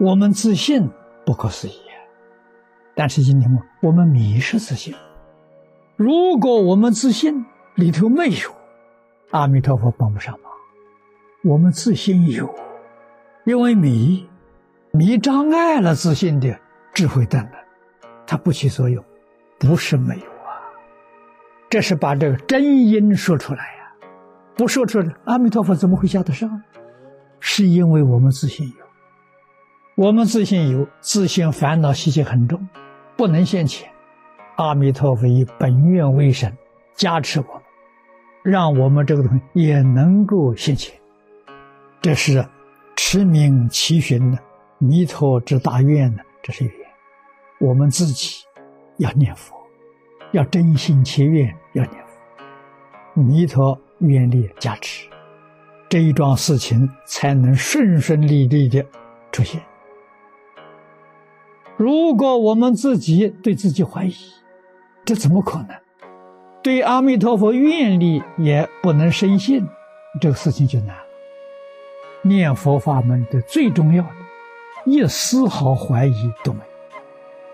我们自信不可思议，但是今天我们迷失自信。如果我们自信里头没有，阿弥陀佛帮不上忙。我们自信有，因为迷，迷障碍了自信的智慧灯了，它不起作用，不是没有啊。这是把这个真因说出来呀，不说出来，阿弥陀佛怎么会下得上？是因为我们自信有。我们自信有自信烦恼习气很重，不能现前。阿弥陀佛以本愿为神，加持我们，让我们这个东西也能够现前。这是持名祈寻的弥陀之大愿呢，这是愿。我们自己要念佛，要真心切愿要念佛，弥陀愿力加持，这一桩事情才能顺顺利利的出现。如果我们自己对自己怀疑，这怎么可能？对阿弥陀佛愿力也不能深信，这个事情就难了。念佛法门的最重要的，一丝毫怀疑都没有，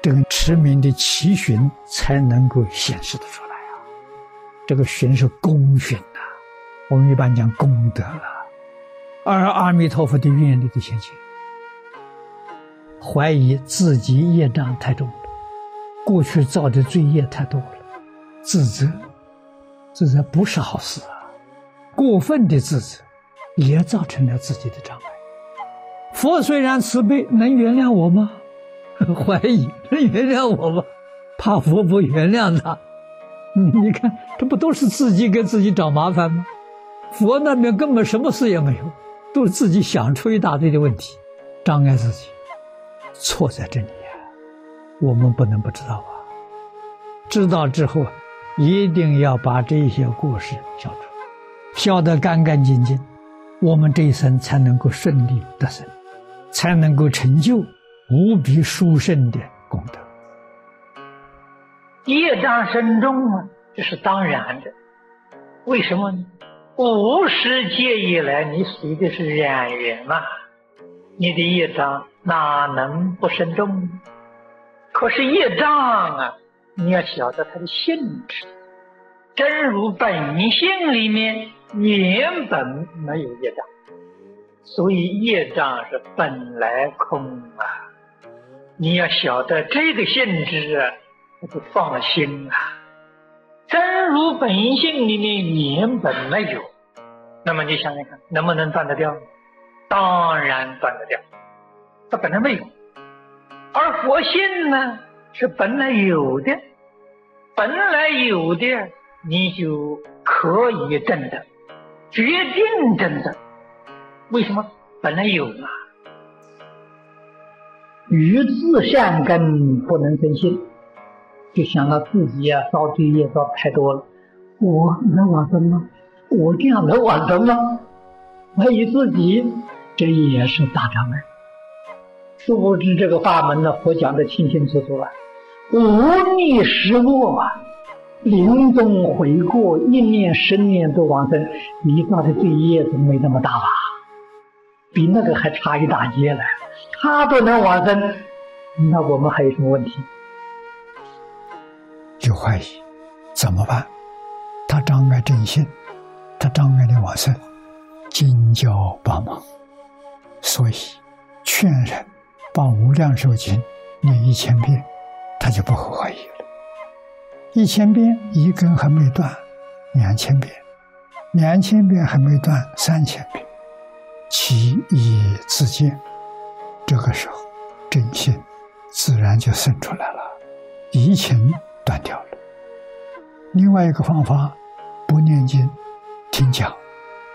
这个持名的祈寻才能够显示的出来啊。这个寻是功寻呐，我们一般讲功德了，而阿弥陀佛的愿力的显现。怀疑自己业障太重了，过去造的罪业太多了，自责，自责不是好事啊！过分的自责，也造成了自己的障碍。佛虽然慈悲，能原谅我吗？怀疑能原谅我吗？怕佛不原谅他。你看，这不都是自己给自己找麻烦吗？佛那边根本什么事也没有，都是自己想出一大堆的问题，障碍自己。错在这里呀，我们不能不知道啊！知道之后，一定要把这些过失消除，消得干干净净，我们这一生才能够顺利得生，才能够成就无比殊胜的功德。业障深重啊，这是当然的。为什么呢？五十界以来，你随的是染缘嘛，你的业障。哪能不慎重？可是业障啊，你要晓得它的性质。真如本性里面原本没有业障，所以业障是本来空啊。你要晓得这个性质啊，那就放心啊。真如本性里面原本没有，那么你想想看，能不能断得掉？当然断得掉。它本来没有，而佛性呢是本来有的，本来有的你就可以证的，决定证的。为什么？本来有嘛。于自善根不能生信，就想到自己啊造罪业造太多了，我能往生吗？我这样能往生吗？怀疑自己，这也是大障碍。殊不知这个法门呢，佛讲的清清楚楚啊，无逆失落啊，临终悔过，一念十念都往生，你造的罪业总没那么大吧？比那个还差一大截呢，他都能往生，那我们还有什么问题？就怀疑怎么办？他障碍正信，他障碍的往生，金教帮忙，所以劝人。把《无量寿经》念一千遍，他就不会怀疑了。一千遍一根还没断，两千遍，两千遍还没断，三千遍，其意自见。这个时候，真心自然就生出来了，疑情断掉了。另外一个方法，不念经，听讲，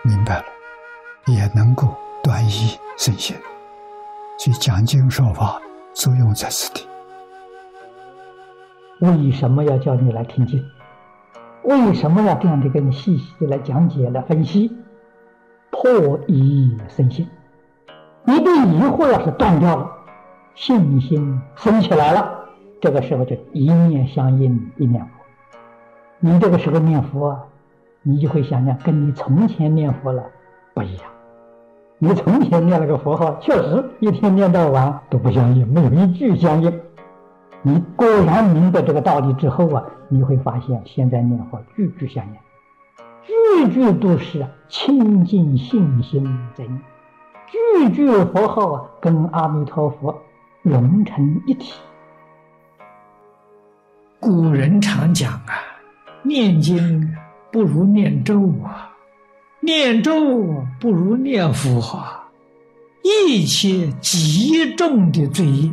明白了，也能够断疑生心。去讲经说法，作用在此地。为什么要叫你来听经？为什么要这样的跟你细细的来讲解、来分析？破疑生信。你的疑惑要是断掉了，信心升起来了，这个时候就一念相应，一念佛。你这个时候念佛，啊你就会想想，跟你从前念佛了不一样。你从前念了个佛号，确实一天念到晚都不相应，没有一句相应。你果然明白这个道理之后啊，你会发现现在念佛句句相应，句句都是清净信心在念，句句佛号啊跟阿弥陀佛融成一体。古人常讲啊，念经不如念咒啊，念咒不如念佛啊，一切极重的罪业。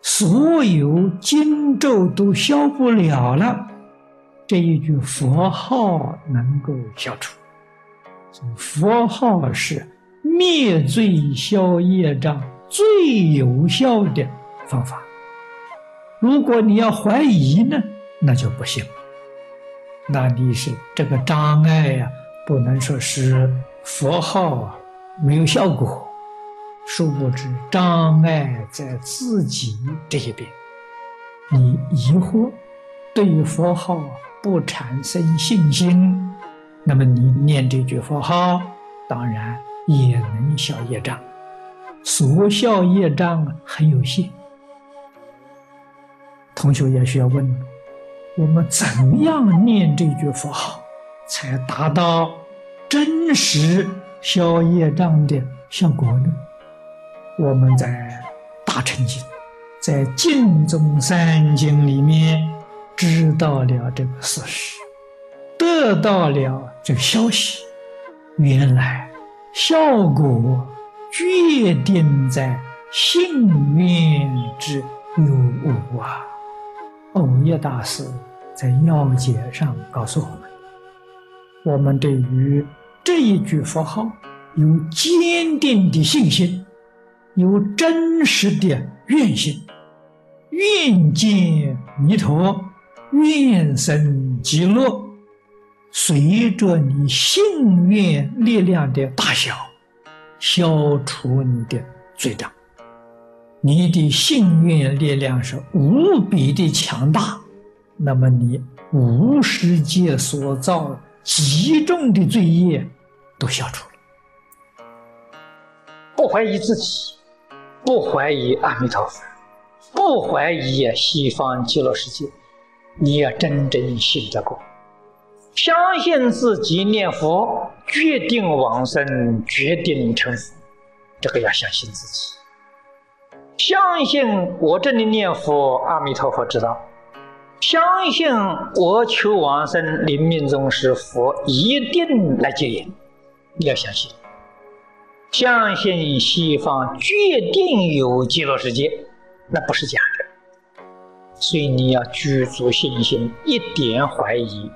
所有经咒都消不了了，这一句佛号能够消除。佛号是灭罪消业障最有效的方法。如果你要怀疑呢，那就不行。那你是这个障碍呀，不能说是佛号没有效果。殊不知，障碍在自己这一边。你疑惑，对于佛号不产生信心，那么你念这句佛号，当然也能消业障。所消业障很有限。同学也需要问：我们怎样念这句佛号，才达到真实消业障的效果呢？我们在《大乘经》在《净宗三经》里面知道了这个事实，得到了这个消息。原来效果决定在信愿之有无啊！欧耶大师在要解上告诉我们：我们对于这一句佛号有坚定的信心。有真实的愿心，愿见弥陀，愿生极乐。随着你信愿力量的大小，消除你的罪障。你的信愿力量是无比的强大，那么你无世界所造极重的罪业都消除了。不怀疑自己。不怀疑阿弥陀佛，不怀疑西方极乐世界，你要真正信得过，相信自己念佛决定往生，决定成佛，这个要相信自己，相信我这里念佛，阿弥陀佛知道，相信我求往生，临命终时佛一定来接引，你要相信。相信西方决定有极乐世界，那不是假的，所以你要具足信心，一点怀疑